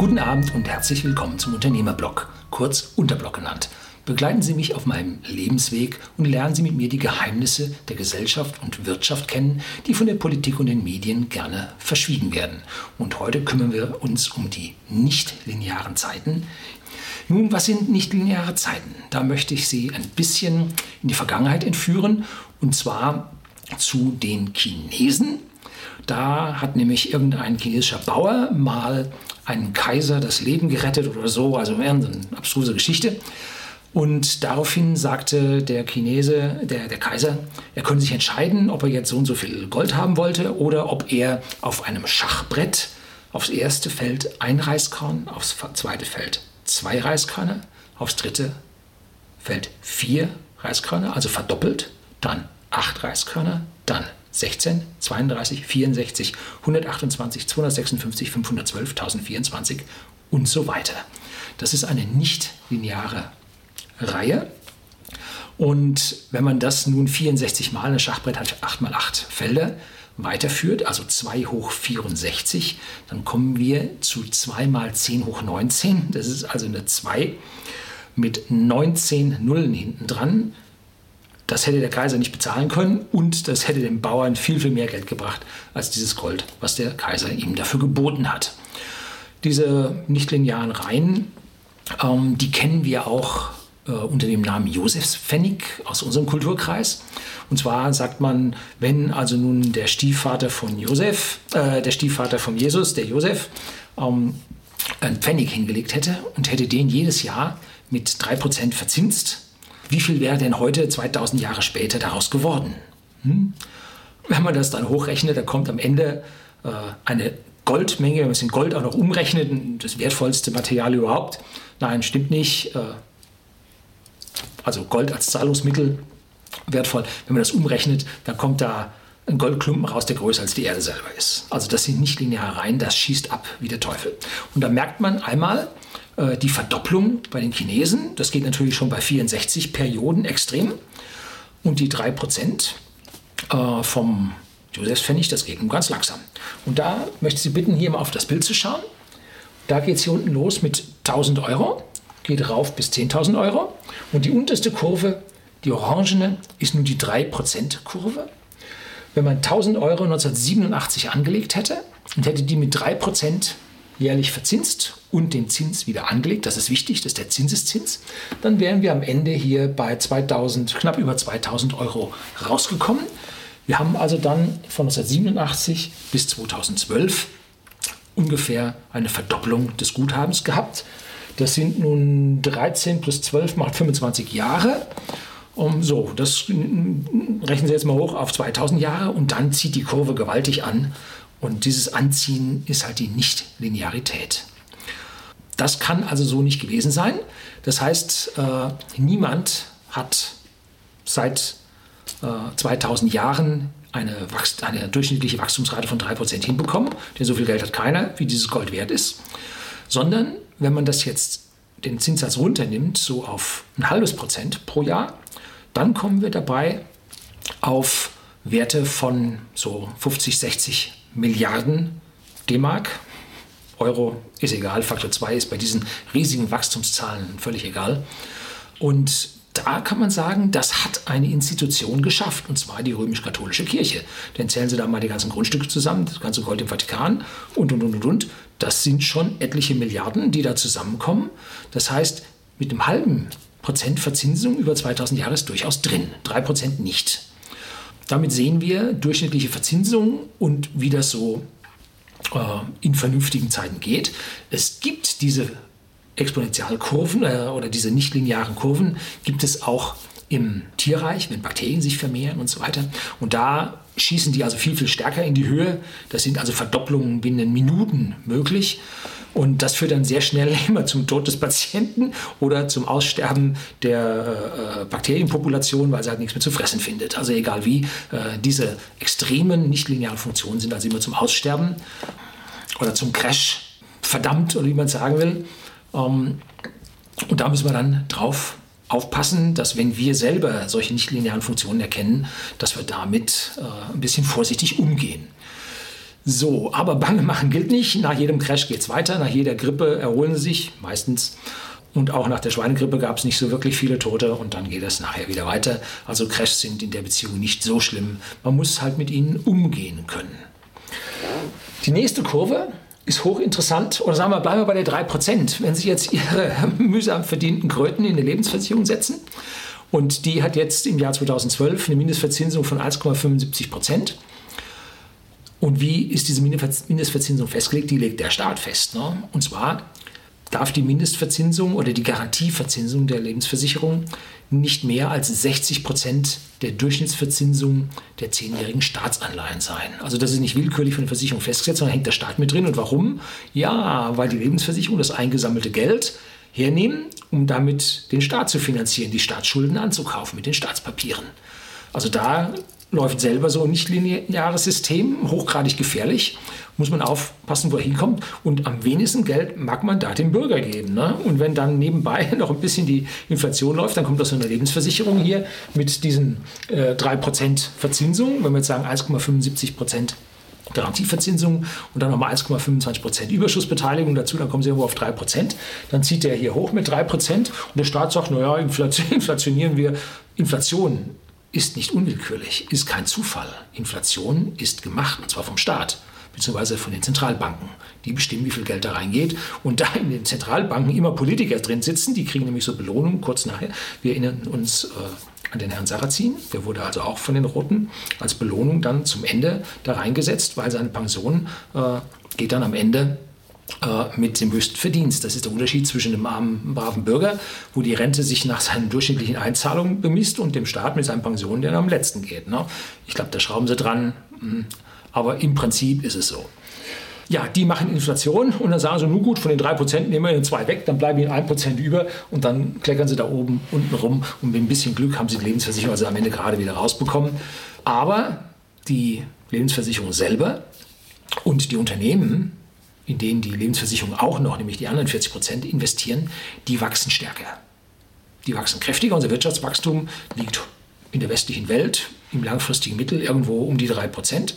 Guten Abend und herzlich willkommen zum Unternehmerblog, kurz Unterblog genannt. Begleiten Sie mich auf meinem Lebensweg und lernen Sie mit mir die Geheimnisse der Gesellschaft und Wirtschaft kennen, die von der Politik und den Medien gerne verschwiegen werden. Und heute kümmern wir uns um die nicht-linearen Zeiten. Nun, was sind nicht-lineare Zeiten? Da möchte ich Sie ein bisschen in die Vergangenheit entführen und zwar zu den Chinesen. Da hat nämlich irgendein chinesischer Bauer mal einen Kaiser das Leben gerettet oder so, also eine abstruse Geschichte. Und daraufhin sagte der Chinese, der, der Kaiser, er könne sich entscheiden, ob er jetzt so und so viel Gold haben wollte oder ob er auf einem Schachbrett aufs erste Feld ein Reiskorn, aufs zweite Feld zwei Reiskörner, aufs dritte Feld vier Reiskörner, also verdoppelt, dann acht Reiskörner, dann 16, 32, 64, 128, 256, 512, 1024 und so weiter. Das ist eine nicht lineare Reihe. Und wenn man das nun 64 Mal, ein Schachbrett hat 8 mal 8 Felder, weiterführt, also 2 hoch 64, dann kommen wir zu 2 mal 10 hoch 19. Das ist also eine 2 mit 19 Nullen hinten dran. Das hätte der Kaiser nicht bezahlen können und das hätte dem Bauern viel, viel mehr Geld gebracht als dieses Gold, was der Kaiser ihm dafür geboten hat. Diese nichtlinearen Reihen, ähm, die kennen wir auch äh, unter dem Namen Josefspfennig aus unserem Kulturkreis. Und zwar sagt man, wenn also nun der Stiefvater von Josef, äh, der Stiefvater von Jesus, der Josef, ähm, einen Pfennig hingelegt hätte und hätte den jedes Jahr mit 3% verzinst, wie viel wäre denn heute, 2000 Jahre später, daraus geworden? Hm? Wenn man das dann hochrechnet, dann kommt am Ende äh, eine Goldmenge, wenn man es in Gold auch noch umrechnet, das wertvollste Material überhaupt. Nein, stimmt nicht. Äh, also Gold als Zahlungsmittel wertvoll. Wenn man das umrechnet, dann kommt da ein Goldklumpen raus, der größer als die Erde selber ist. Also das sind nicht lineare Reihen, das schießt ab wie der Teufel. Und da merkt man einmal, äh, die Verdopplung bei den Chinesen, das geht natürlich schon bei 64 Perioden extrem. Und die 3% äh, vom Josefspfennig, das geht nun ganz langsam. Und da möchte ich Sie bitten, hier mal auf das Bild zu schauen. Da geht es hier unten los mit 1000 Euro, geht rauf bis 10.000 Euro. Und die unterste Kurve, die orangene, ist nun die 3%-Kurve. Wenn man 1000 Euro 1987 angelegt hätte und hätte die mit 3% jährlich verzinst und den Zins wieder angelegt, das ist wichtig, das ist der Zinseszins, dann wären wir am Ende hier bei 2000, knapp über 2000 Euro rausgekommen. Wir haben also dann von 1987 bis 2012 ungefähr eine Verdopplung des Guthabens gehabt. Das sind nun 13 plus 12 macht 25 Jahre. Um, so, das rechnen Sie jetzt mal hoch auf 2000 Jahre und dann zieht die Kurve gewaltig an und dieses Anziehen ist halt die Nichtlinearität. Das kann also so nicht gewesen sein. Das heißt, äh, niemand hat seit äh, 2000 Jahren eine, eine, durchschnittliche Wachstumsrate von 3% hinbekommen, denn so viel Geld hat keiner, wie dieses Gold wert ist. Sondern wenn man das jetzt den Zinssatz runternimmt, so auf ein halbes Prozent pro Jahr, dann kommen wir dabei auf Werte von so 50, 60 Milliarden D-Mark. Euro ist egal, Faktor 2 ist bei diesen riesigen Wachstumszahlen völlig egal. Und da kann man sagen, das hat eine Institution geschafft, und zwar die römisch-katholische Kirche. Denn zählen Sie da mal die ganzen Grundstücke zusammen, das ganze Gold im Vatikan und, und, und, und, und. Das sind schon etliche Milliarden, die da zusammenkommen. Das heißt, mit einem halben Prozent Verzinsung über 2000 Jahre ist durchaus drin, drei Prozent nicht. Damit sehen wir durchschnittliche Verzinsung und wie das so äh, in vernünftigen Zeiten geht. Es gibt diese Exponentialkurven äh, oder diese nichtlinearen Kurven, gibt es auch im Tierreich, wenn Bakterien sich vermehren und so weiter. Und da schießen die also viel, viel stärker in die Höhe. Das sind also Verdopplungen binnen Minuten möglich. Und das führt dann sehr schnell immer zum Tod des Patienten oder zum Aussterben der äh, Bakterienpopulation, weil sie halt nichts mehr zu fressen findet. Also egal wie, äh, diese extremen nichtlinearen Funktionen sind also immer zum Aussterben oder zum Crash verdammt, oder wie man sagen will. Ähm, und da müssen wir dann drauf aufpassen, dass wenn wir selber solche nichtlinearen Funktionen erkennen, dass wir damit äh, ein bisschen vorsichtig umgehen. So, aber Bange machen gilt nicht. Nach jedem Crash geht es weiter. Nach jeder Grippe erholen sie sich meistens. Und auch nach der Schweinegrippe gab es nicht so wirklich viele Tote und dann geht es nachher wieder weiter. Also Crashs sind in der Beziehung nicht so schlimm. Man muss halt mit ihnen umgehen können. Die nächste Kurve ist hochinteressant. Oder sagen wir, bleiben wir bei der 3%. Wenn Sie jetzt Ihre mühsam verdienten Kröten in eine Lebensversicherung setzen und die hat jetzt im Jahr 2012 eine Mindestverzinsung von 1,75 Prozent. Und wie ist diese Mindestverzinsung festgelegt? Die legt der Staat fest. Ne? Und zwar darf die Mindestverzinsung oder die Garantieverzinsung der Lebensversicherung nicht mehr als 60 Prozent der Durchschnittsverzinsung der zehnjährigen Staatsanleihen sein. Also das ist nicht willkürlich von der Versicherung festgesetzt, sondern hängt der Staat mit drin. Und warum? Ja, weil die Lebensversicherung das eingesammelte Geld hernehmen, um damit den Staat zu finanzieren, die Staatsschulden anzukaufen mit den Staatspapieren. Also da läuft selber so ein nicht lineares System, hochgradig gefährlich. Muss man aufpassen, wo er hinkommt. Und am wenigsten Geld mag man da dem Bürger geben. Ne? Und wenn dann nebenbei noch ein bisschen die Inflation läuft, dann kommt das so eine Lebensversicherung hier mit diesen äh, 3% Verzinsung. Wenn wir jetzt sagen 1,75% Garantieverzinsung und dann nochmal 1,25% Überschussbeteiligung dazu, dann kommen sie irgendwo auf 3%. Dann zieht der hier hoch mit 3% und der Staat sagt, naja, inflationieren wir. Inflation ist nicht unwillkürlich, ist kein Zufall. Inflation ist gemacht, und zwar vom Staat beziehungsweise von den Zentralbanken. Die bestimmen, wie viel Geld da reingeht. Und da in den Zentralbanken immer Politiker drin sitzen, die kriegen nämlich so Belohnungen kurz nachher. Wir erinnern uns äh, an den Herrn Sarrazin, der wurde also auch von den Roten als Belohnung dann zum Ende da reingesetzt, weil seine Pension äh, geht dann am Ende mit dem höchsten Verdienst. Das ist der Unterschied zwischen dem armen, braven Bürger, wo die Rente sich nach seinen durchschnittlichen Einzahlungen bemisst, und dem Staat mit seinen Pensionen, der am letzten geht. Ne? Ich glaube, da schrauben sie dran, hm. aber im Prinzip ist es so. Ja, die machen Inflation und dann sagen sie, nun gut, von den 3% nehmen wir den zwei weg, dann bleiben ihnen 1% über und dann kleckern sie da oben unten rum und mit ein bisschen Glück haben sie die Lebensversicherung also am Ende gerade wieder rausbekommen. Aber die Lebensversicherung selber und die Unternehmen in denen die Lebensversicherung auch noch, nämlich die anderen 40 Prozent, investieren, die wachsen stärker. Die wachsen kräftiger. Unser Wirtschaftswachstum liegt in der westlichen Welt im langfristigen Mittel irgendwo um die 3 Prozent.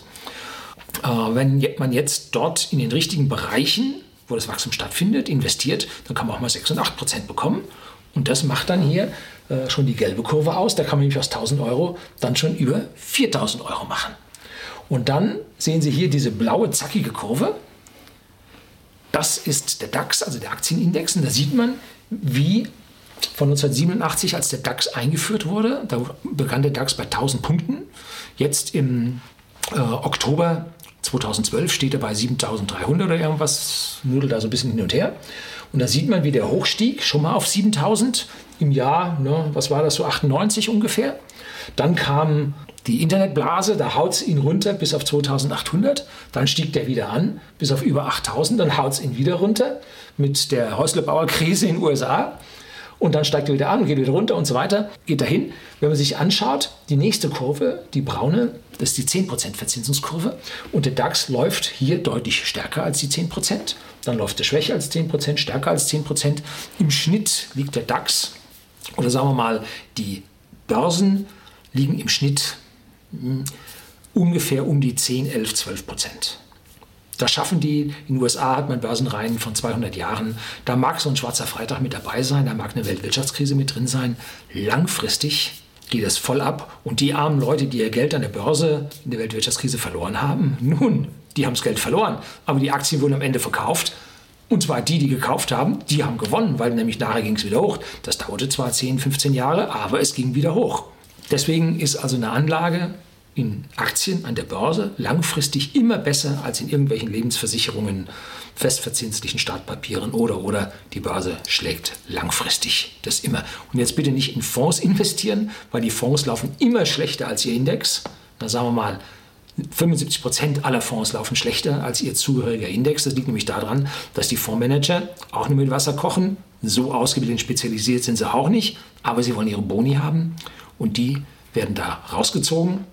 Wenn man jetzt dort in den richtigen Bereichen, wo das Wachstum stattfindet, investiert, dann kann man auch mal 6 und 8 Prozent bekommen. Und das macht dann hier äh, schon die gelbe Kurve aus. Da kann man nämlich aus 1000 Euro dann schon über 4000 Euro machen. Und dann sehen Sie hier diese blaue, zackige Kurve. Das ist der DAX, also der Aktienindex. Und da sieht man, wie von 1987, als der DAX eingeführt wurde, da begann der DAX bei 1000 Punkten. Jetzt im äh, Oktober 2012 steht er bei 7300 oder irgendwas, nudelt da so ein bisschen hin und her. Und da sieht man, wie der hochstieg, schon mal auf 7000 im Jahr, ne, was war das, so 98 ungefähr. Dann kam die Internetblase, da haut es ihn runter bis auf 2800, dann stieg der wieder an bis auf über 8000, dann haut es ihn wieder runter mit der Häuslebauerkrise in den USA und dann steigt er wieder an, geht wieder runter und so weiter, geht dahin. Wenn man sich anschaut, die nächste Kurve, die braune, das ist die 10% Verzinsungskurve. Und der DAX läuft hier deutlich stärker als die 10%, dann läuft er schwächer als 10%, stärker als 10%. Im Schnitt liegt der DAX oder sagen wir mal die Börsen liegen im Schnitt ungefähr um die 10, 11, 12 Prozent. Das schaffen die. In den USA hat man Börsenreihen von 200 Jahren. Da mag so ein schwarzer Freitag mit dabei sein, da mag eine Weltwirtschaftskrise mit drin sein. Langfristig geht es voll ab. Und die armen Leute, die ihr Geld an der Börse in der Weltwirtschaftskrise verloren haben, nun, die haben das Geld verloren. Aber die Aktien wurden am Ende verkauft. Und zwar die, die gekauft haben, die haben gewonnen, weil nämlich nachher ging es wieder hoch. Das dauerte zwar 10, 15 Jahre, aber es ging wieder hoch. Deswegen ist also eine Anlage in Aktien an der Börse langfristig immer besser als in irgendwelchen Lebensversicherungen, festverzinslichen Startpapieren oder oder die Börse schlägt langfristig das immer. Und jetzt bitte nicht in Fonds investieren, weil die Fonds laufen immer schlechter als ihr Index. Da sagen wir mal, 75 Prozent aller Fonds laufen schlechter als ihr zugehöriger Index. Das liegt nämlich daran, dass die Fondsmanager auch nur mit Wasser kochen. So ausgebildet und spezialisiert sind sie auch nicht, aber sie wollen ihre Boni haben und die werden da rausgezogen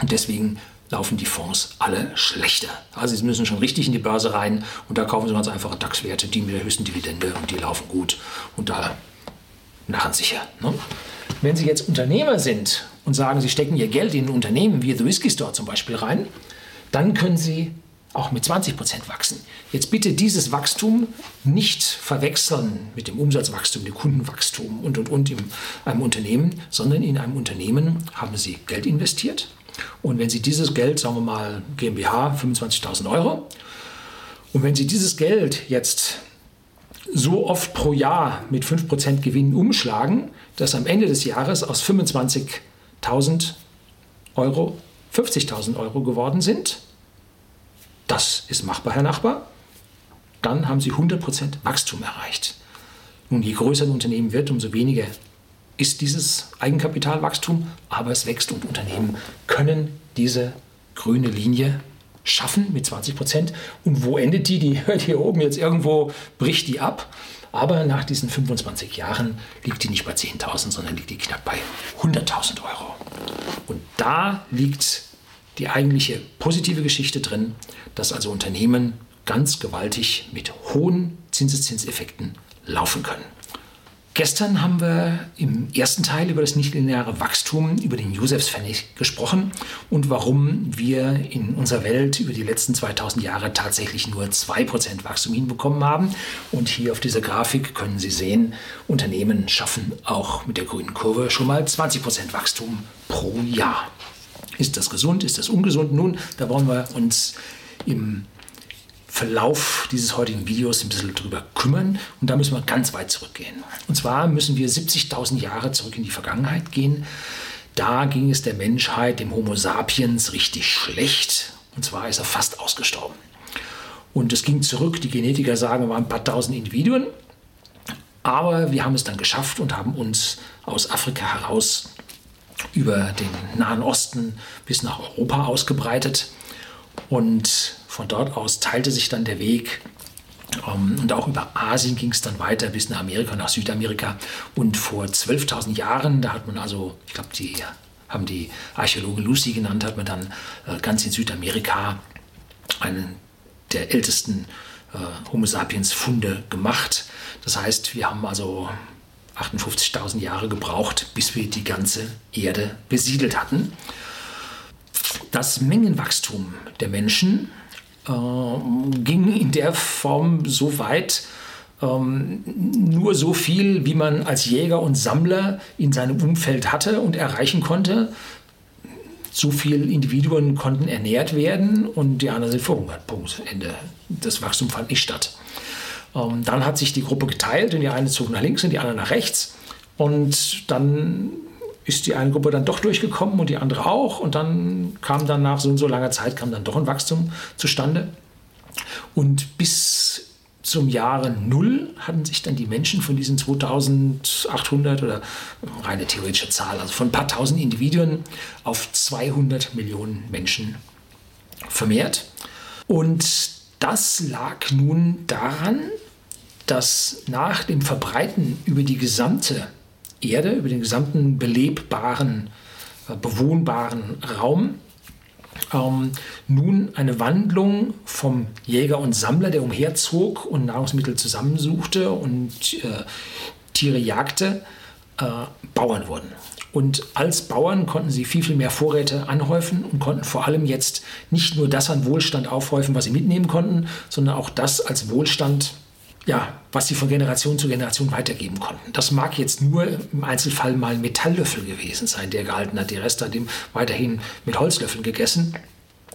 und deswegen laufen die Fonds alle schlechter. Also sie müssen schon richtig in die Börse rein und da kaufen sie ganz einfache DAX-Werte, die mit der höchsten Dividende und die laufen gut und da nachher sicher. Ne? Wenn Sie jetzt Unternehmer sind und sagen, Sie stecken Ihr Geld in ein Unternehmen wie The Whisky Store zum Beispiel rein, dann können Sie auch mit 20 Prozent wachsen. Jetzt bitte dieses Wachstum nicht verwechseln mit dem Umsatzwachstum, dem Kundenwachstum und, und, und in einem Unternehmen, sondern in einem Unternehmen haben Sie Geld investiert. Und wenn Sie dieses Geld, sagen wir mal GmbH, 25.000 Euro, und wenn Sie dieses Geld jetzt so oft pro Jahr mit 5% Gewinn umschlagen, dass am Ende des Jahres aus 25.000 Euro 50.000 Euro geworden sind, das ist machbar, Herr Nachbar, dann haben Sie 100% Wachstum erreicht. Nun, je größer ein Unternehmen wird, umso weniger ist dieses Eigenkapitalwachstum, aber es wächst und Unternehmen können diese grüne Linie schaffen mit 20% Und wo endet die? Die hört hier oben jetzt irgendwo, bricht die ab. Aber nach diesen 25 Jahren liegt die nicht bei 10.000, sondern liegt die knapp bei 100.000 Euro. Und da liegt die eigentliche positive Geschichte drin, dass also Unternehmen ganz gewaltig mit hohen Zinseszinseffekten laufen können. Gestern haben wir im ersten Teil über das nichtlineare Wachstum, über den Josefspfennig gesprochen und warum wir in unserer Welt über die letzten 2000 Jahre tatsächlich nur 2% Wachstum hinbekommen haben. Und hier auf dieser Grafik können Sie sehen, Unternehmen schaffen auch mit der grünen Kurve schon mal 20% Wachstum pro Jahr. Ist das gesund? Ist das ungesund? Nun, da wollen wir uns im Verlauf dieses heutigen Videos ein bisschen drüber kümmern. Und da müssen wir ganz weit zurückgehen. Und zwar müssen wir 70.000 Jahre zurück in die Vergangenheit gehen. Da ging es der Menschheit, dem Homo sapiens, richtig schlecht. Und zwar ist er fast ausgestorben. Und es ging zurück, die Genetiker sagen, es waren ein paar tausend Individuen. Aber wir haben es dann geschafft und haben uns aus Afrika heraus über den Nahen Osten bis nach Europa ausgebreitet. Und von dort aus teilte sich dann der Weg ähm, und auch über Asien ging es dann weiter bis nach Amerika, nach Südamerika. Und vor 12.000 Jahren, da hat man also, ich glaube, die haben die Archäologe Lucy genannt, hat man dann äh, ganz in Südamerika einen der ältesten äh, Homo sapiens Funde gemacht. Das heißt, wir haben also 58.000 Jahre gebraucht, bis wir die ganze Erde besiedelt hatten. Das Mengenwachstum der Menschen äh, ging in der Form so weit, ähm, nur so viel, wie man als Jäger und Sammler in seinem Umfeld hatte und erreichen konnte. So viele Individuen konnten ernährt werden und die anderen sind verhungert. Punkt. Ende. Das Wachstum fand nicht statt. Ähm, dann hat sich die Gruppe geteilt und die eine zog nach links und die andere nach rechts. Und dann ist die eine Gruppe dann doch durchgekommen und die andere auch. Und dann kam dann nach so und so langer Zeit kam dann doch ein Wachstum zustande. Und bis zum Jahre Null hatten sich dann die Menschen von diesen 2800 oder reine theoretische Zahl, also von ein paar tausend Individuen auf 200 Millionen Menschen vermehrt. Und das lag nun daran, dass nach dem Verbreiten über die gesamte Erde, über den gesamten belebbaren, äh, bewohnbaren Raum, ähm, nun eine Wandlung vom Jäger und Sammler, der umherzog und Nahrungsmittel zusammensuchte und äh, Tiere jagte, äh, Bauern wurden. Und als Bauern konnten sie viel, viel mehr Vorräte anhäufen und konnten vor allem jetzt nicht nur das an Wohlstand aufhäufen, was sie mitnehmen konnten, sondern auch das als Wohlstand ja, was sie von Generation zu Generation weitergeben konnten. Das mag jetzt nur im Einzelfall mal ein Metalllöffel gewesen sein, der gehalten hat. Die Rest hat ihm weiterhin mit Holzlöffeln gegessen.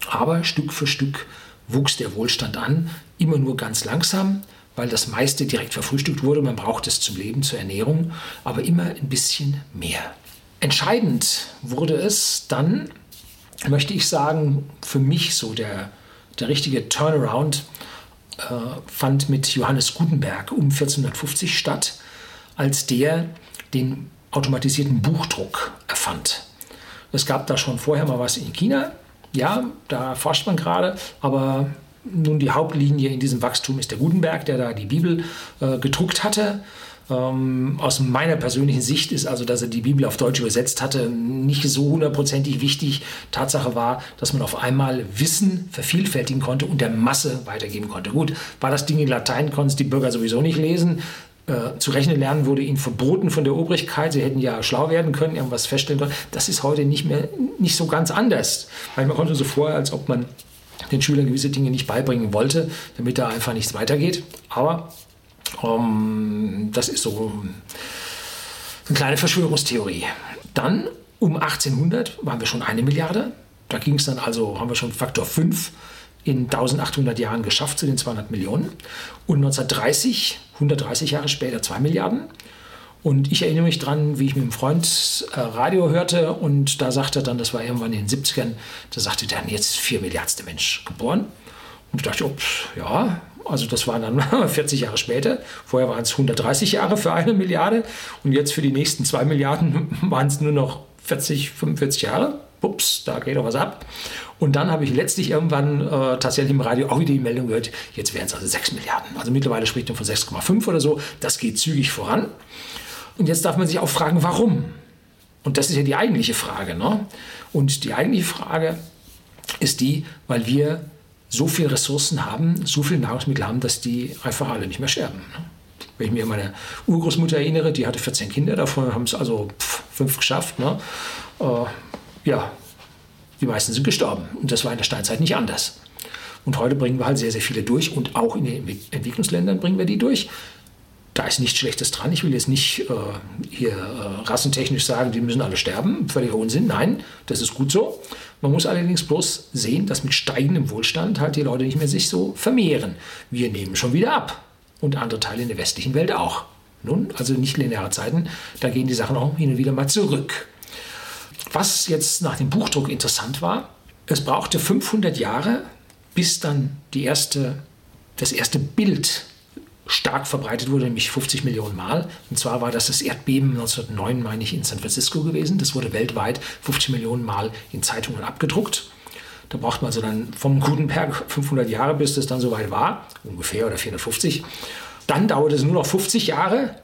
Aber Stück für Stück wuchs der Wohlstand an, immer nur ganz langsam, weil das meiste direkt verfrühstückt wurde. Man braucht es zum Leben, zur Ernährung, aber immer ein bisschen mehr. Entscheidend wurde es dann, möchte ich sagen, für mich so der, der richtige Turnaround fand mit Johannes Gutenberg um 1450 statt, als der den automatisierten Buchdruck erfand. Es gab da schon vorher mal was in China, ja, da forscht man gerade, aber nun die Hauptlinie in diesem Wachstum ist der Gutenberg, der da die Bibel äh, gedruckt hatte. Ähm, aus meiner persönlichen Sicht ist also, dass er die Bibel auf Deutsch übersetzt hatte, nicht so hundertprozentig wichtig. Tatsache war, dass man auf einmal Wissen vervielfältigen konnte und der Masse weitergeben konnte. Gut, war das Ding in Latein, konnten es die Bürger sowieso nicht lesen. Äh, zu rechnen lernen wurde ihnen verboten von der Obrigkeit. Sie hätten ja schlau werden können, irgendwas feststellen können. Das ist heute nicht mehr nicht so ganz anders. Weil man konnte so vorher, als ob man den Schülern gewisse Dinge nicht beibringen wollte, damit da einfach nichts weitergeht. Aber ähm, das ist so eine kleine Verschwörungstheorie. Dann um 1800 waren wir schon eine Milliarde. Da ging es dann also, haben wir schon Faktor 5 in 1800 Jahren geschafft zu den 200 Millionen. Und 1930, 130 Jahre später, 2 Milliarden. Und ich erinnere mich dran, wie ich mit einem Freund äh, Radio hörte und da sagte er dann, das war irgendwann in den 70ern, da sagte der, jetzt ist 4 Milliardste Mensch geboren. Und ich dachte, ups, ja, also das waren dann 40 Jahre später. Vorher waren es 130 Jahre für eine Milliarde und jetzt für die nächsten 2 Milliarden waren es nur noch 40, 45 Jahre. Ups, da geht doch was ab. Und dann habe ich letztlich irgendwann äh, tatsächlich im Radio auch wieder die Meldung gehört, jetzt wären es also 6 Milliarden. Also mittlerweile spricht man von 6,5 oder so. Das geht zügig voran. Und jetzt darf man sich auch fragen, warum? Und das ist ja die eigentliche Frage. Ne? Und die eigentliche Frage ist die, weil wir so viele Ressourcen haben, so viele Nahrungsmittel haben, dass die einfach alle nicht mehr sterben. Ne? Wenn ich mir meine Urgroßmutter erinnere, die hatte 14 Kinder, davon haben es also pff, fünf geschafft. Ne? Äh, ja, die meisten sind gestorben. Und das war in der Steinzeit nicht anders. Und heute bringen wir halt sehr, sehr viele durch und auch in den Entwicklungsländern bringen wir die durch da ist nichts Schlechtes dran. Ich will jetzt nicht äh, hier äh, rassentechnisch sagen, die müssen alle sterben. Völliger Unsinn. Nein, das ist gut so. Man muss allerdings bloß sehen, dass mit steigendem Wohlstand halt die Leute nicht mehr sich so vermehren. Wir nehmen schon wieder ab. Und andere Teile in der westlichen Welt auch. Nun, also nicht lineare Zeiten, da gehen die Sachen auch hin und wieder mal zurück. Was jetzt nach dem Buchdruck interessant war, es brauchte 500 Jahre, bis dann die erste, das erste Bild stark verbreitet wurde, nämlich 50 Millionen Mal. Und zwar war das das Erdbeben 1909, meine ich, in San Francisco gewesen. Das wurde weltweit 50 Millionen Mal in Zeitungen abgedruckt. Da braucht man also dann vom Gutenberg 500 Jahre, bis das dann soweit war, ungefähr oder 450. Dann dauerte es nur noch 50 Jahre,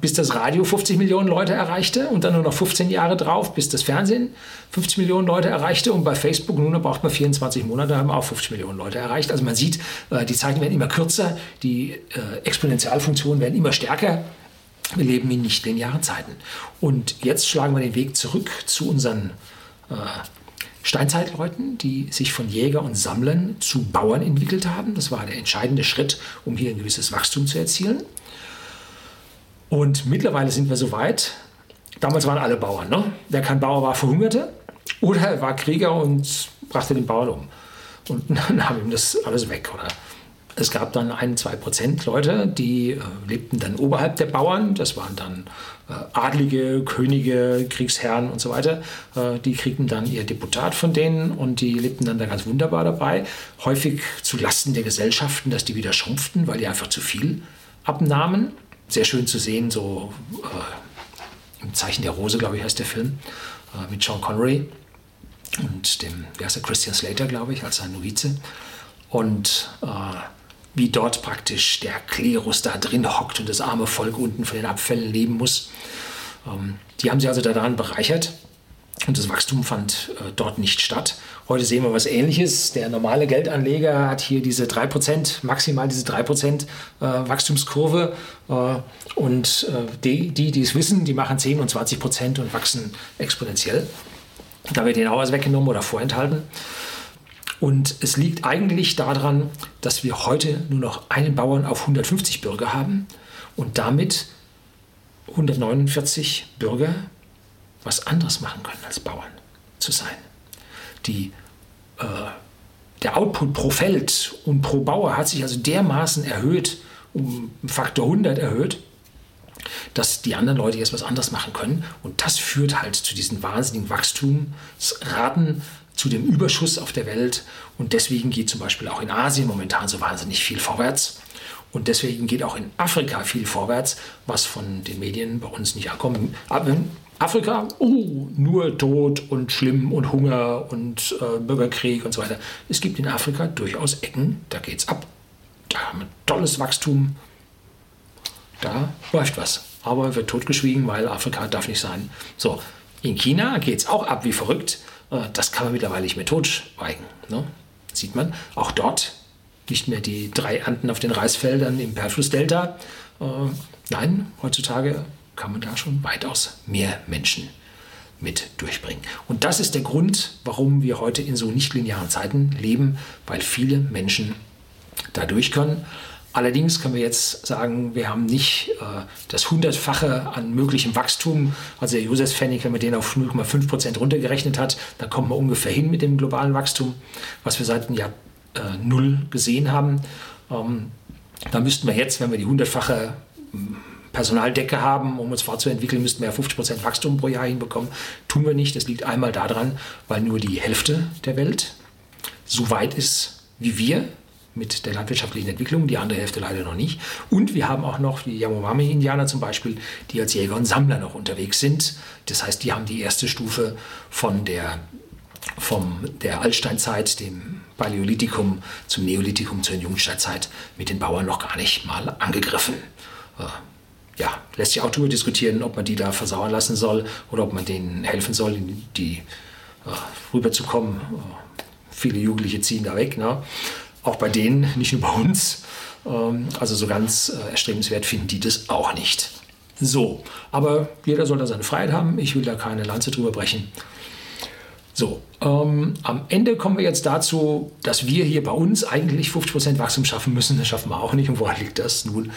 bis das Radio 50 Millionen Leute erreichte und dann nur noch 15 Jahre drauf, bis das Fernsehen 50 Millionen Leute erreichte und bei Facebook nun braucht man 24 Monate, haben auch 50 Millionen Leute erreicht. Also man sieht, äh, die Zeiten werden immer kürzer, die äh, Exponentialfunktionen werden immer stärker. Wir leben in nicht linearen Zeiten. Und jetzt schlagen wir den Weg zurück zu unseren äh, Steinzeitleuten, die sich von Jäger und Sammlern zu Bauern entwickelt haben. Das war der entscheidende Schritt, um hier ein gewisses Wachstum zu erzielen. Und mittlerweile sind wir so weit. Damals waren alle Bauern. Ne? Wer kein Bauer war, verhungerte. Oder er war Krieger und brachte den Bauern um. Und dann nahm ihm das alles weg. Oder es gab dann ein, zwei Prozent Leute, die äh, lebten dann oberhalb der Bauern. Das waren dann äh, Adlige, Könige, Kriegsherren und so weiter. Äh, die kriegten dann ihr Deputat von denen und die lebten dann da ganz wunderbar dabei. Häufig zu Lasten der Gesellschaften, dass die wieder schrumpften, weil die einfach zu viel abnahmen sehr schön zu sehen, so äh, im Zeichen der Rose, glaube ich, heißt der Film, äh, mit Sean Connery und dem, wie heißt der, Christian Slater, glaube ich, als sein Novize. Und äh, wie dort praktisch der Klerus da drin hockt und das arme Volk unten von den Abfällen leben muss. Ähm, die haben sie also daran bereichert. Und das Wachstum fand äh, dort nicht statt. Heute sehen wir was Ähnliches. Der normale Geldanleger hat hier diese 3%, maximal diese 3% äh, Wachstumskurve. Äh, und äh, die, die, die es wissen, die machen 10 und 20% und wachsen exponentiell. Da wird ihnen auch was weggenommen oder vorenthalten. Und es liegt eigentlich daran, dass wir heute nur noch einen Bauern auf 150 Bürger haben und damit 149 Bürger was anderes machen können als Bauern zu sein. Die, äh, der Output pro Feld und pro Bauer hat sich also dermaßen erhöht, um Faktor 100 erhöht, dass die anderen Leute jetzt was anderes machen können. Und das führt halt zu diesen wahnsinnigen Wachstumsraten, zu dem Überschuss auf der Welt. Und deswegen geht zum Beispiel auch in Asien momentan so wahnsinnig viel vorwärts. Und deswegen geht auch in Afrika viel vorwärts, was von den Medien bei uns nicht ankommt. Afrika, oh, nur Tod und schlimm und Hunger und äh, Bürgerkrieg und so weiter. Es gibt in Afrika durchaus Ecken, da geht es ab. Da haben wir tolles Wachstum. Da läuft was. Aber wird totgeschwiegen, weil Afrika darf nicht sein. So, in China geht es auch ab wie verrückt. Äh, das kann man mittlerweile nicht mehr totschweigen. Ne? Sieht man. Auch dort nicht mehr die drei Ernten auf den Reisfeldern im Perflussdelta. Äh, nein, heutzutage kann man da schon weitaus mehr Menschen mit durchbringen. Und das ist der Grund, warum wir heute in so nichtlinearen Zeiten leben, weil viele Menschen da durch können. Allerdings können wir jetzt sagen, wir haben nicht äh, das Hundertfache an möglichem Wachstum. Also der Josef Pfennig, wenn man den auf 0,5 Prozent runtergerechnet hat, dann kommt man ungefähr hin mit dem globalen Wachstum, was wir seit dem Jahr äh, Null gesehen haben. Ähm, da müssten wir jetzt, wenn wir die hundertfache Personaldecke haben, um uns fortzuentwickeln, müssten wir ja 50 Prozent Wachstum pro Jahr hinbekommen. Tun wir nicht. Das liegt einmal daran, weil nur die Hälfte der Welt so weit ist wie wir mit der landwirtschaftlichen Entwicklung, die andere Hälfte leider noch nicht. Und wir haben auch noch die Yanomami-Indianer zum Beispiel, die als Jäger und Sammler noch unterwegs sind. Das heißt, die haben die erste Stufe von der, vom, der Altsteinzeit, dem Paläolithikum, zum Neolithikum, zur Jungsteinzeit mit den Bauern noch gar nicht mal angegriffen. Ja, lässt sich auch darüber diskutieren, ob man die da versauern lassen soll oder ob man denen helfen soll, die äh, rüberzukommen. Äh, viele Jugendliche ziehen da weg. Ne? Auch bei denen, nicht nur bei uns. Ähm, also so ganz äh, erstrebenswert finden die das auch nicht. So, aber jeder soll da seine Freiheit haben. Ich will da keine Lanze drüber brechen. So, ähm, am Ende kommen wir jetzt dazu, dass wir hier bei uns eigentlich 50% Wachstum schaffen müssen. Das schaffen wir auch nicht. Und woran liegt das? Nun,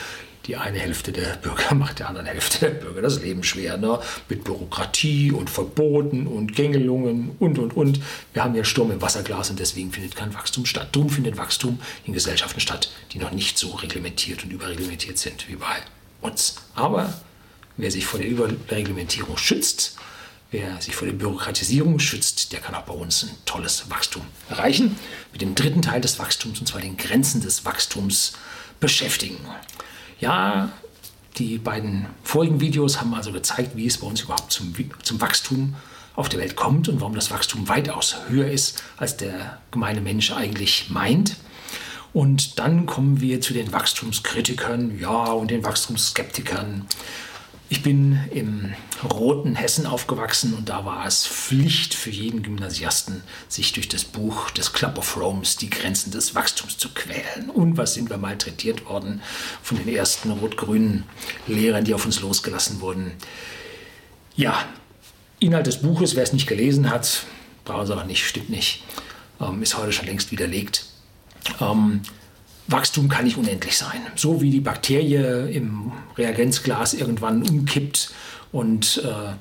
die eine Hälfte der Bürger macht der anderen Hälfte der Bürger das Leben schwer. Ne? Mit Bürokratie und Verboten und Gängelungen und, und, und. Wir haben ja Sturm im Wasserglas und deswegen findet kein Wachstum statt. Darum findet Wachstum in Gesellschaften statt, die noch nicht so reglementiert und überreglementiert sind wie bei uns. Aber wer sich vor der Überreglementierung schützt, Wer sich vor der Bürokratisierung schützt, der kann auch bei uns ein tolles Wachstum erreichen. Mit dem dritten Teil des Wachstums, und zwar den Grenzen des Wachstums, beschäftigen. Ja, die beiden vorigen Videos haben also gezeigt, wie es bei uns überhaupt zum, zum Wachstum auf der Welt kommt und warum das Wachstum weitaus höher ist, als der gemeine Mensch eigentlich meint. Und dann kommen wir zu den Wachstumskritikern, ja, und den Wachstumsskeptikern. Ich bin im roten Hessen aufgewachsen und da war es Pflicht für jeden Gymnasiasten, sich durch das Buch des Club of Rome's die Grenzen des Wachstums zu quälen. Und was sind wir malträtiert worden von den ersten rot-grünen Lehrern, die auf uns losgelassen wurden. Ja, Inhalt des Buches, wer es nicht gelesen hat, brauchen Sie auch nicht, stimmt nicht, ähm, ist heute schon längst widerlegt. Ähm, Wachstum kann nicht unendlich sein. So wie die Bakterie im Reagenzglas irgendwann umkippt und äh,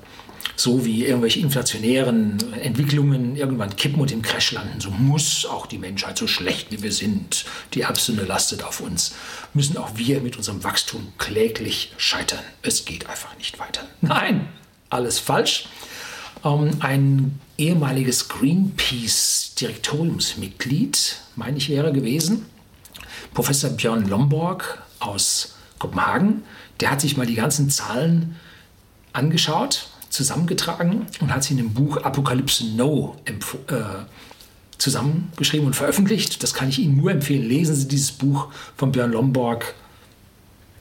so wie irgendwelche inflationären Entwicklungen irgendwann kippen und im Crash landen, so muss auch die Menschheit, so schlecht wie wir sind, die Erbsünde lastet auf uns, müssen auch wir mit unserem Wachstum kläglich scheitern. Es geht einfach nicht weiter. Nein, alles falsch. Ähm, ein ehemaliges Greenpeace-Direktoriumsmitglied, meine ich, wäre gewesen, Professor Björn Lomborg aus Kopenhagen, der hat sich mal die ganzen Zahlen angeschaut, zusammengetragen und hat sie in dem Buch Apokalypse No äh, zusammengeschrieben und veröffentlicht. Das kann ich Ihnen nur empfehlen. Lesen Sie dieses Buch von Björn Lomborg.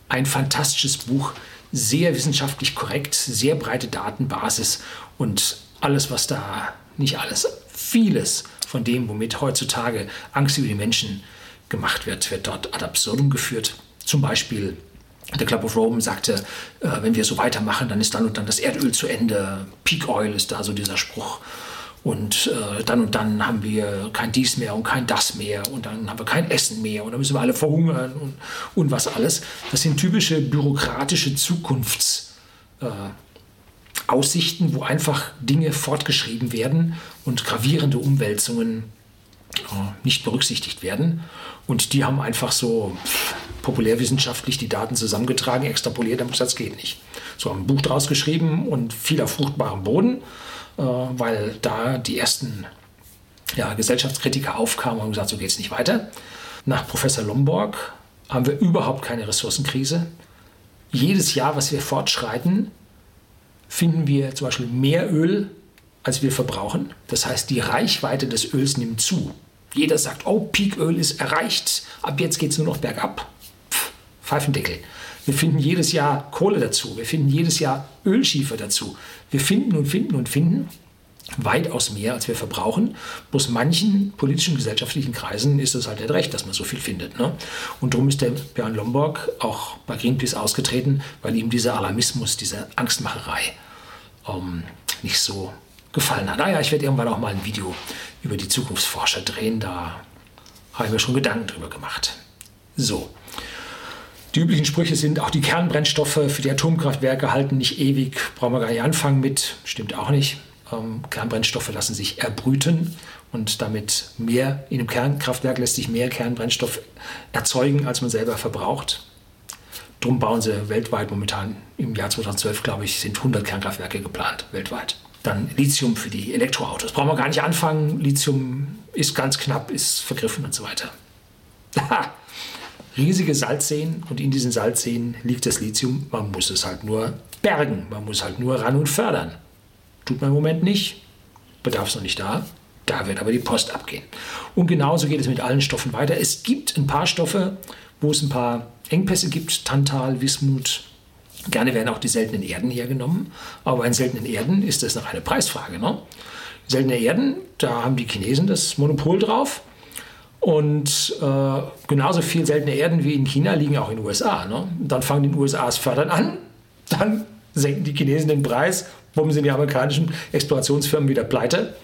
Ein fantastisches Buch, sehr wissenschaftlich korrekt, sehr breite Datenbasis und alles, was da, nicht alles, vieles von dem, womit heutzutage Angst über die Menschen gemacht wird, wird dort ad absurdum geführt. Zum Beispiel der Club of Rome sagte, äh, wenn wir so weitermachen, dann ist dann und dann das Erdöl zu Ende. Peak Oil ist da so dieser Spruch. Und äh, dann und dann haben wir kein dies mehr und kein das mehr und dann haben wir kein Essen mehr und dann müssen wir alle verhungern und, und was alles. Das sind typische bürokratische Zukunftsaussichten, äh, wo einfach Dinge fortgeschrieben werden und gravierende Umwälzungen nicht berücksichtigt werden. Und die haben einfach so populärwissenschaftlich die Daten zusammengetragen, extrapoliert, haben gesagt, das geht nicht. So haben ein Buch draus geschrieben und viel auf fruchtbarem Boden, äh, weil da die ersten ja, Gesellschaftskritiker aufkamen und haben gesagt, so geht es nicht weiter. Nach Professor Lomborg haben wir überhaupt keine Ressourcenkrise. Jedes Jahr, was wir fortschreiten, finden wir zum Beispiel mehr Öl, als wir verbrauchen. Das heißt, die Reichweite des Öls nimmt zu. Jeder sagt, oh, Peaköl ist erreicht, ab jetzt geht es nur noch bergab. Pff, Pfeifendeckel. Wir finden jedes Jahr Kohle dazu, wir finden jedes Jahr Ölschiefer dazu. Wir finden und finden und finden weitaus mehr, als wir verbrauchen. Bloß manchen politischen gesellschaftlichen Kreisen ist es halt nicht recht, dass man so viel findet. Ne? Und darum ist der Björn Lomborg auch bei Greenpeace ausgetreten, weil ihm dieser Alarmismus, diese Angstmacherei ähm, nicht so gefallen hat. Naja, ich werde irgendwann auch mal ein Video über die Zukunftsforscher drehen, da habe ich mir schon Gedanken drüber gemacht. So. Die üblichen Sprüche sind, auch die Kernbrennstoffe für die Atomkraftwerke halten nicht ewig, brauchen wir gar nicht anfangen mit, stimmt auch nicht. Ähm, Kernbrennstoffe lassen sich erbrüten und damit mehr, in einem Kernkraftwerk lässt sich mehr Kernbrennstoff erzeugen, als man selber verbraucht. Drum bauen sie weltweit momentan im Jahr 2012, glaube ich, sind 100 Kernkraftwerke geplant, weltweit. Dann Lithium für die Elektroautos. Brauchen wir gar nicht anfangen. Lithium ist ganz knapp, ist vergriffen und so weiter. Riesige Salzseen und in diesen Salzseen liegt das Lithium. Man muss es halt nur bergen. Man muss halt nur ran und fördern. Tut man im Moment nicht. Bedarf ist noch nicht da. Da wird aber die Post abgehen. Und genauso geht es mit allen Stoffen weiter. Es gibt ein paar Stoffe, wo es ein paar Engpässe gibt. Tantal, Wismut. Gerne werden auch die seltenen Erden hergenommen. Aber bei den seltenen Erden ist das noch eine Preisfrage. Ne? Seltene Erden, da haben die Chinesen das Monopol drauf. Und äh, genauso viel seltene Erden wie in China liegen auch in den USA. Ne? Dann fangen die USA das Fördern an, dann senken die Chinesen den Preis, warum sind die amerikanischen Explorationsfirmen wieder pleite,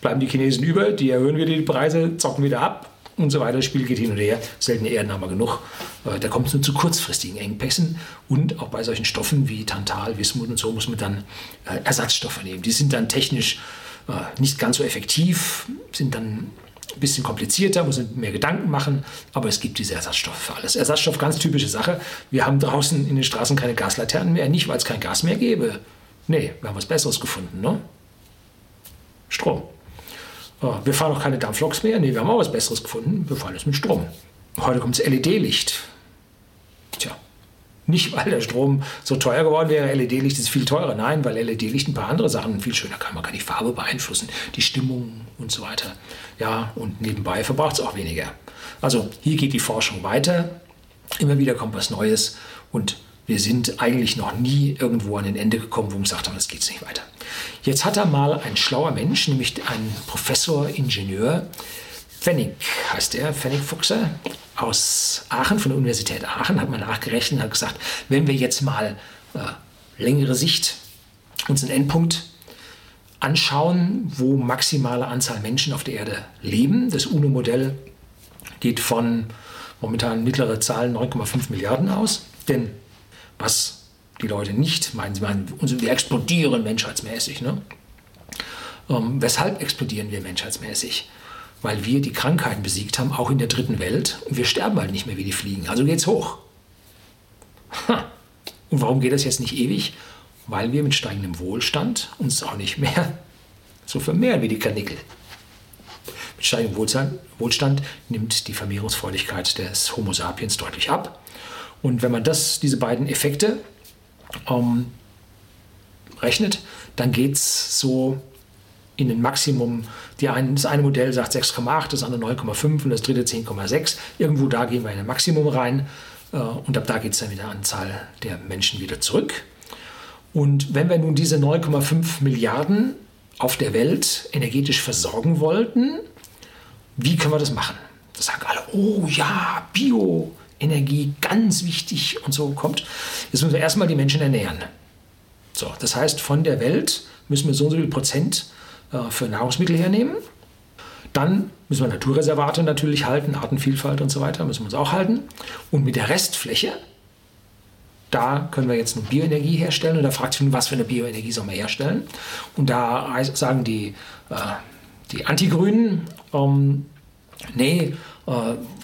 bleiben die Chinesen über, die erhöhen wieder die Preise, zocken wieder ab und so weiter. Das Spiel geht hin und her. Seltene Erden haben wir genug. Äh, da kommt es nur zu kurzfristigen Engpässen. Und auch bei solchen Stoffen wie Tantal, Wismut und so muss man dann äh, Ersatzstoffe nehmen. Die sind dann technisch äh, nicht ganz so effektiv, sind dann ein bisschen komplizierter, muss man mehr Gedanken machen, aber es gibt diese Ersatzstoffe für alles. Ersatzstoff, ganz typische Sache. Wir haben draußen in den Straßen keine Gaslaternen mehr, nicht weil es kein Gas mehr gäbe. Nee, wir haben was Besseres gefunden, ne? Strom. Oh, wir fahren auch keine Dampfloks mehr. Nee, wir haben auch was Besseres gefunden. Wir fahren jetzt mit Strom. Heute kommt das LED-Licht. Tja, nicht weil der Strom so teuer geworden wäre, LED-Licht ist viel teurer. Nein, weil LED-Licht ein paar andere Sachen viel schöner kann. Man kann die Farbe beeinflussen, die Stimmung und so weiter. Ja, und nebenbei verbraucht es auch weniger. Also hier geht die Forschung weiter. Immer wieder kommt was Neues und wir sind eigentlich noch nie irgendwo an ein Ende gekommen, wo gesagt haben, es geht nicht weiter. Jetzt hat er mal ein schlauer Mensch, nämlich ein Professor, Ingenieur, Pfennig heißt er, Pfennig Fuchser aus Aachen, von der Universität Aachen, hat man nachgerechnet und hat gesagt, wenn wir jetzt mal äh, längere Sicht uns einen Endpunkt anschauen, wo maximale Anzahl Menschen auf der Erde leben. Das UNO-Modell geht von momentan mittlere Zahlen 9,5 Milliarden aus. Denn was die Leute nicht meinen. Sie meinen, wir explodieren menschheitsmäßig. Ne? Ähm, weshalb explodieren wir menschheitsmäßig? Weil wir die Krankheiten besiegt haben, auch in der dritten Welt. Und wir sterben halt nicht mehr wie die Fliegen. Also geht's hoch. Ha. Und warum geht das jetzt nicht ewig? Weil wir mit steigendem Wohlstand uns auch nicht mehr so vermehren wie die Karnickel. Mit steigendem Wohlstand nimmt die Vermehrungsfreudigkeit des Homo sapiens deutlich ab. Und wenn man das, diese beiden Effekte ähm, rechnet, dann geht es so in den Maximum. Die ein, das eine Modell sagt 6,8, das andere 9,5 und das dritte 10,6. Irgendwo da gehen wir in ein Maximum rein äh, und ab da geht es dann wieder Anzahl der Menschen wieder zurück. Und wenn wir nun diese 9,5 Milliarden auf der Welt energetisch versorgen wollten, wie können wir das machen? Da sagen alle, oh ja, Bio, Energie ganz wichtig und so kommt. Jetzt müssen wir erstmal die Menschen ernähren. So, das heißt, von der Welt müssen wir so und so viel Prozent äh, für Nahrungsmittel hernehmen. Dann müssen wir Naturreservate natürlich halten, Artenvielfalt und so weiter, müssen wir uns auch halten. Und mit der Restfläche, da können wir jetzt eine Bioenergie herstellen. Und da fragt sich, was für eine Bioenergie soll man herstellen? Und da sagen die, äh, die Antigrünen, ähm, nee, äh,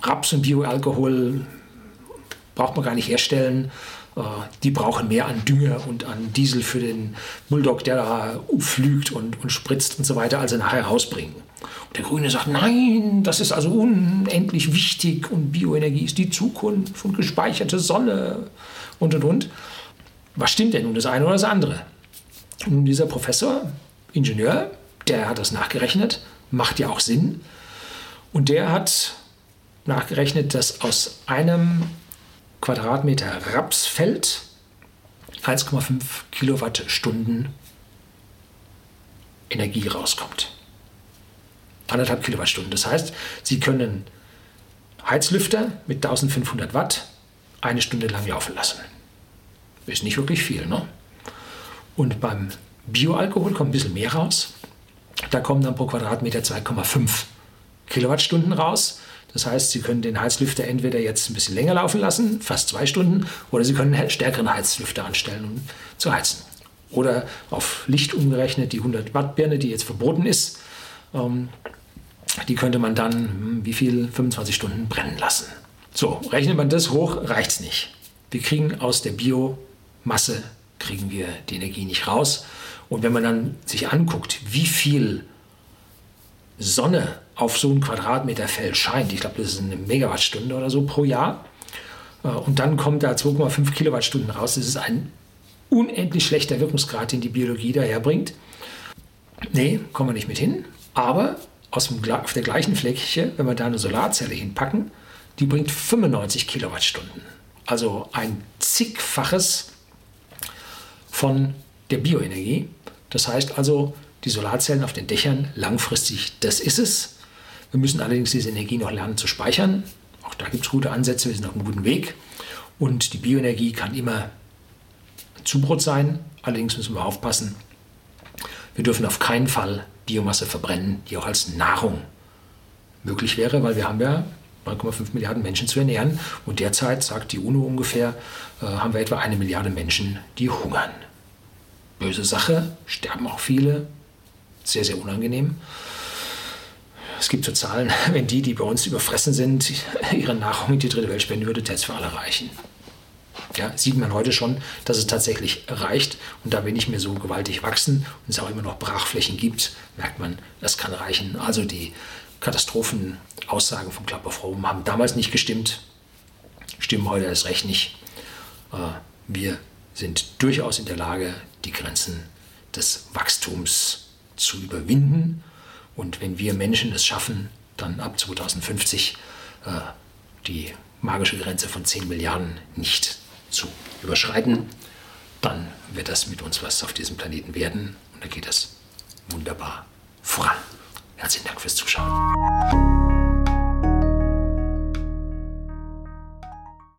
Raps und Bioalkohol braucht man gar nicht herstellen. Äh, die brauchen mehr an Dünger und an Diesel für den Bulldog, der da pflügt und, und spritzt und so weiter, als er nachher rausbringen. Und der Grüne sagt, nein, das ist also unendlich wichtig und Bioenergie ist die Zukunft und gespeicherte Sonne und und und. Was stimmt denn nun, das eine oder das andere? Und dieser Professor, Ingenieur, der hat das nachgerechnet, macht ja auch Sinn. Und der hat nachgerechnet, dass aus einem Quadratmeter Rapsfeld 1,5 Kilowattstunden Energie rauskommt. Anderthalb Kilowattstunden. Das heißt, Sie können Heizlüfter mit 1500 Watt eine Stunde lang laufen lassen. Ist nicht wirklich viel, ne? Und beim Bioalkohol kommt ein bisschen mehr raus. Da kommen dann pro Quadratmeter 2,5 Kilowattstunden raus. Das heißt, Sie können den Heizlüfter entweder jetzt ein bisschen länger laufen lassen, fast zwei Stunden, oder Sie können einen stärkeren Heizlüfter anstellen, um zu heizen. Oder auf Licht umgerechnet, die 100 Watt Birne, die jetzt verboten ist, ähm, die könnte man dann, hm, wie viel, 25 Stunden brennen lassen. So, rechnet man das hoch, reicht es nicht. Wir kriegen aus der Biomasse, kriegen wir die Energie nicht raus. Und wenn man dann sich anguckt, wie viel Sonne auf so einen Quadratmeter Feld scheint, ich glaube, das ist eine Megawattstunde oder so pro Jahr, äh, und dann kommt da 2,5 Kilowattstunden raus, das ist ein unendlich schlechter Wirkungsgrad, den die Biologie daherbringt. Nee, kommen wir nicht mit hin. Aber aus dem, auf der gleichen Fläche, wenn wir da eine Solarzelle hinpacken, die bringt 95 Kilowattstunden. Also ein zigfaches von der Bioenergie. Das heißt also, die Solarzellen auf den Dächern langfristig, das ist es. Wir müssen allerdings diese Energie noch lernen zu speichern. Auch da gibt es gute Ansätze, wir sind auf einem guten Weg. Und die Bioenergie kann immer Zubrot sein. Allerdings müssen wir aufpassen, wir dürfen auf keinen Fall Biomasse verbrennen, die auch als Nahrung möglich wäre, weil wir haben ja 9,5 Milliarden Menschen zu ernähren. Und derzeit, sagt die UNO ungefähr, äh, haben wir etwa eine Milliarde Menschen, die hungern. Böse Sache, sterben auch viele, sehr, sehr unangenehm. Es gibt so Zahlen, wenn die, die bei uns überfressen sind, ihre Nahrung in die dritte Welt spenden würde, es für alle reichen. Ja, sieht man heute schon, dass es tatsächlich reicht. Und da wir nicht mehr so gewaltig wachsen und es auch immer noch Brachflächen gibt, merkt man, das kann reichen. Also die Katastrophenaussagen vom Club of Rome haben damals nicht gestimmt, stimmen heute erst recht nicht. Äh, wir sind durchaus in der Lage, die Grenzen des Wachstums zu überwinden. Und wenn wir Menschen es schaffen, dann ab 2050 äh, die magische Grenze von 10 Milliarden nicht zu überschreiten, dann wird das mit uns was auf diesem Planeten werden und dann geht es wunderbar voran. Herzlichen Dank fürs Zuschauen.